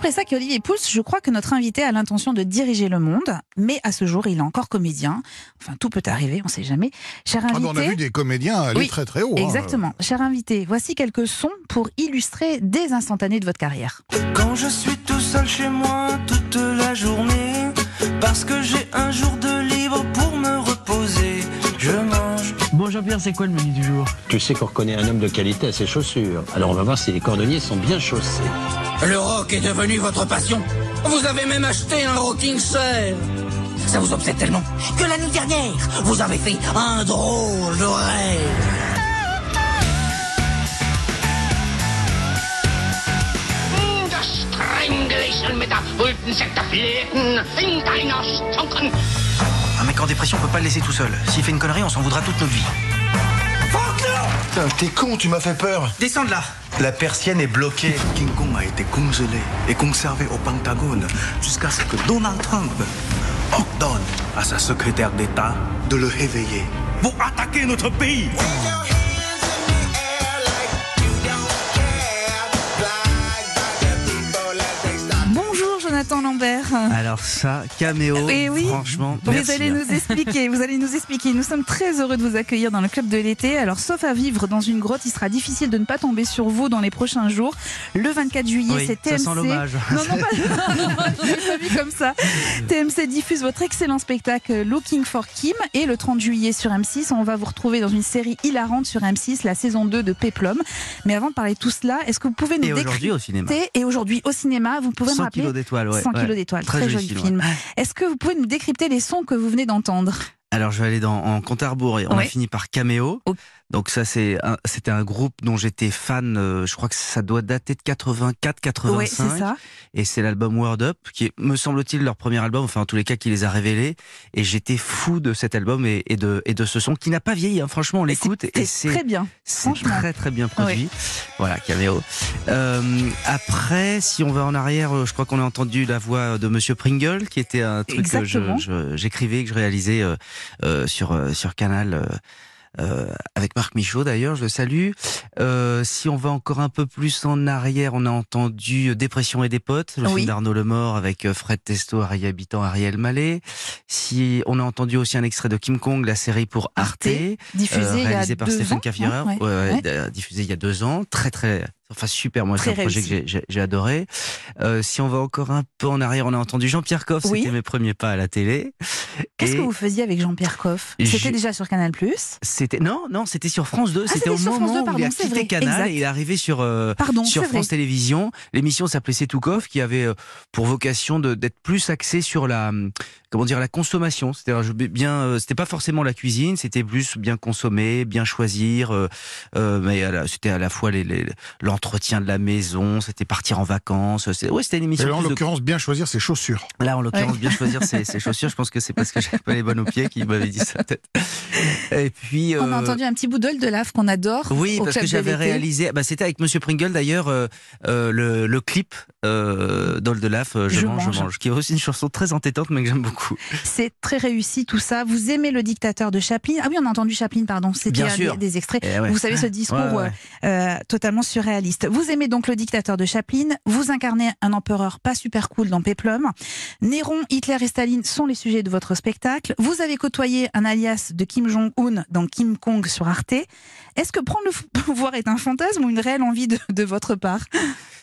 Pressac et Olivier Pouls, je crois que notre invité a l'intention de diriger le monde, mais à ce jour, il est encore comédien. Enfin, tout peut arriver, on ne sait jamais. Cher invité, Ah, on a vu des comédiens aller Oui, très très haut. hein. exactement. Cher invité, voici quelques sons pour illustrer des instantanés de votre carrière. Quand je suis tout seul chez moi toute la journée, parce que j'ai un jour de libre pour me reposer, je mange. Bon Jean-Pierre, c'est quoi le menu du jour? Tu sais qu'on reconnaît un homme de qualité à ses chaussures. Alors on va voir si les cordonniers sont bien chaussés. Le rock est devenu votre passion. Vous avez même acheté un rocking chair. Ça vous obsède tellement que l'année dernière, vous avez fait un drôle de rêve. Un mec en dépression, on peut pas le laisser tout seul. S'il fait une connerie, on s'en voudra toute notre vie. Putain, t'es con, tu m'as fait peur. Descends de là La persienne est bloquée. King Kong a été congelé et conservé au Pentagone jusqu'à ce que Donald Trump ordonne à sa secrétaire d'État de le réveiller pour attaquer notre pays. Jonathan Lambert. Alors ça, caméo, Eh oui. franchement, Vous merci. allez nous expliquer, vous allez nous expliquer. Nous sommes très heureux de vous accueillir dans le club de l'été. Alors, sauf à vivre dans une grotte, il sera difficile de ne pas tomber sur vous dans les prochains jours. Le 24 juillet, Oui, c'est ça TMC. sent l'hommage. Non, non, pas, ai pas vu comme ça. TMC diffuse votre excellent spectacle Looking for Kim et le 30 juillet sur M6, on va vous retrouver dans une série hilarante sur M6, la saison 2 de Peplum. Mais avant de parler de tout cela, est-ce que vous pouvez nous Et aujourd'hui au cinéma. et aujourd'hui au cinéma, vous pouvez me 100 rappeler d'étoiles, ouais. 100 ouais. kilos d'étoiles, très, Très joli joli film. Est-ce que vous pouvez nous décrypter les sons que vous venez d'entendre? Alors je vais aller dans, en compte à rebours et on Ouais. a fini par Caméo. Donc ça c'est un- c'était un groupe dont j'étais fan, euh, je crois que ça doit dater de 84-85. Oui, c'est ça. Et c'est l'album Word Up, qui est, me semble-t-il, leur premier album, enfin en tous les cas qui les a révélés. Et j'étais fou de cet album et, et de, et de ce son qui n'a pas vieilli, hein. franchement on l'écoute et C'est très bien. c'est très très bien produit. Voilà, Caméo. Euh, après, si on va en arrière, euh, je crois qu'on a entendu la voix de Monsieur Pringle, qui était un truc que je- Exactement. je- j'écrivais, que je réalisais euh, euh, sur euh, sur Canal. Euh, euh, avec Marc Michaud d'ailleurs, je le salue. Euh, si on va encore un peu plus en arrière, on a entendu Dépression et des potes, le Oui. film d'Arnaud Lemort avec euh, Fred Testo, Harry Habitant, Ariel Mallet. Si on a entendu aussi un extrait de Kim Kong, la série pour Arte, Arte, diffusé euh, il y a réalisé par Stéphane ans, Caffirer, hein, ouais. ouais, ouais, Ouais. d- diffusé il y a deux ans, très très, enfin super, moi c'est un projet que réussi. j'ai- j'ai j'ai adoré. Euh, si on va encore un peu en arrière, on a entendu Jean-Pierre Coff, Oui. c'était mes premiers pas à la télé. Qu'est-ce Et que vous faisiez avec Jean-Pierre Coff? C'était déjà sur Canal+. C'était non, non, c'était sur France 2. Ah, c'était c'était au sur France moment 2, où il a pardon, quitté vrai, Canal exact. et il est arrivé sur euh, Pardon, sur France vrai. Télévisions. L'émission s'appelait C'est tout Coff, qui avait euh, pour vocation d'être plus axée sur la hum, comment dire la consommation. Je- bien, euh, c'était pas forcément la cuisine, c'était plus bien consommer, bien choisir. euh, euh, mais c'était à la fois les- les- l'entretien de la maison, c'était partir en vacances. Ouais, c'était une Et émission. là, en plus de- l'occurrence, bien choisir ses chaussures. Là, en l'occurrence, bien choisir ses, ses chaussures. Je pense que c'est parce que j'avais pas les bonnes aux pieds qui m'avait dit ça peut-être. Et puis. On a euh, entendu un petit bout de Laf qu'on adore. oui, au parce Club que j'avais réalisé. Bah, c'était avec Monsieur Pringle d'ailleurs euh, euh, le, le clip euh, d'Ol de Laf, euh, je, Je mange, je mange, qui est aussi une chanson très entêtante, mais que j'aime beaucoup. C'est très réussi tout ça. Vous aimez le dictateur de Chaplin? Ah oui, on a entendu Chaplin, pardon. C'était des, des extraits. Eh ouais. Vous savez ce discours Ouais, ouais. euh, euh, totalement surréaliste. Vous aimez donc le dictateur de Chaplin. Vous incarnez un empereur pas super cool dans Peplum. Néron, Hitler et Staline sont les sujets de votre spectacle. Vous avez côtoyé un alias de Kim Jong-un dans Kim Kong sur Arte. Est-ce que prendre le pouvoir est un fantasme ou une réelle envie de, de votre part?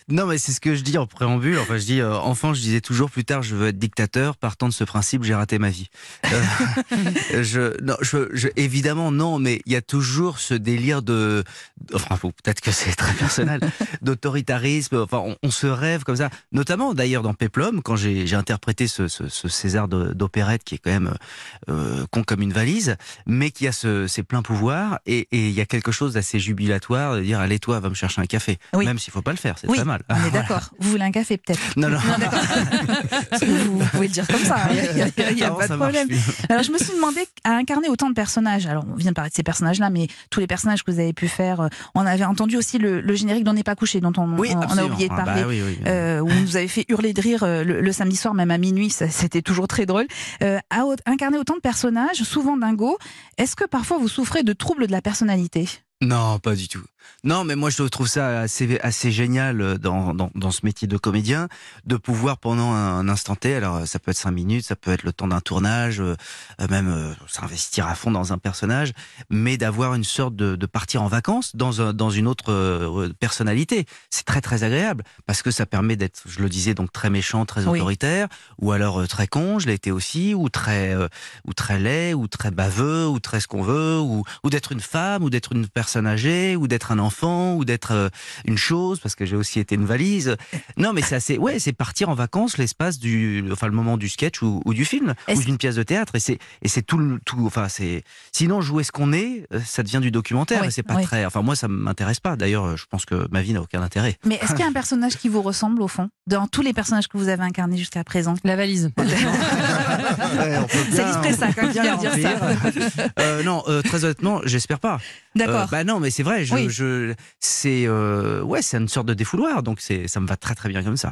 Non, mais c'est ce que je dis en préambule. Enfin, je dis, euh, enfant, je disais toujours plus tard, je veux être dictateur. Partant de ce principe, j'ai raté ma vie. Euh, je, non, je, je- évidemment, non, mais il y a toujours ce délire de, enfin, peut-être que c'est très personnel, d'autoritarisme. Enfin, on, on se rêve comme ça. Notamment, d'ailleurs, dans Peplum, quand j'ai interprété ce, ce, ce César d'opérette qui est quand même euh, con comme une valise, mais qui a ce, ses pleins pouvoirs, et il y a quelque chose d'assez jubilatoire de dire, allez, toi, va me chercher un café. Oui. Même s'il faut pas le faire, c'est Oui, très mal. On est d'accord. Vous voulez un café peut-être Non, non. Que vous, vous pouvez le dire comme ça. Il n'y a, y a- y pas de problème. Alors, je me suis demandé à incarner autant de personnages. Alors, on vient de parler de ces personnages-là, mais tous les personnages que vous avez pu faire. euh, On avait entendu aussi le, le générique d'On n'est pas couché, dont on, Oui, on- on a oublié de Ah, bah parler. oui, oui. euh, où on nous avait fait hurler de rire euh, le, le samedi soir, même à minuit, c'était toujours très drôle. Euh, à incarner autant de personnages, souvent dingos, est-ce que parfois vous souffrez de troubles de la personnalité? Non, pas du tout. Non, mais moi je trouve ça assez, assez génial euh, dans, dans, dans ce métier de comédien, de pouvoir pendant un, un instant T, alors ça peut être cinq minutes, ça peut être le temps d'un tournage, euh, euh, même euh, s'investir à fond dans un personnage, mais d'avoir une sorte de, de partir en vacances dans, un, dans une autre euh, personnalité. C'est très très agréable parce que ça permet d'être, je le disais, donc très méchant, très Oui. autoritaire, ou alors très con, je l'ai été aussi, ou très, ou très laid, ou très baveux, ou très ce qu'on veut, ou, ou d'être une femme, ou d'être une personne âgée, ou d'être un enfant, ou d'être euh, une chose, parce que j'ai aussi été une valise. Non, mais c'est assez, ouais, c'est partir en vacances l'espace du, enfin le moment du sketch ou, ou du film, ou d'une pièce de théâtre, et c'est, et c'est tout, le- tout, enfin c'est, sinon jouer ce qu'on est, euh, ça devient du documentaire, Oui, et c'est pas oui. très, enfin moi ça m'intéresse pas. D'ailleurs, je pense que ma vie n'a aucun intérêt. Mais est-ce qu'il y a un personnage qui vous ressemble au fond? Dans tous les personnages que vous avez incarnés jusqu'à présent? La valise. C'est l'esprit ça, quand bien dire ça. Euh, non, euh, très honnêtement, j'espère pas. D'accord. Euh, bah non, mais c'est vrai. Je, Oui. je, c'est ouais, c'est une sorte de défouloir. Donc c'est, ça me va très très bien comme ça.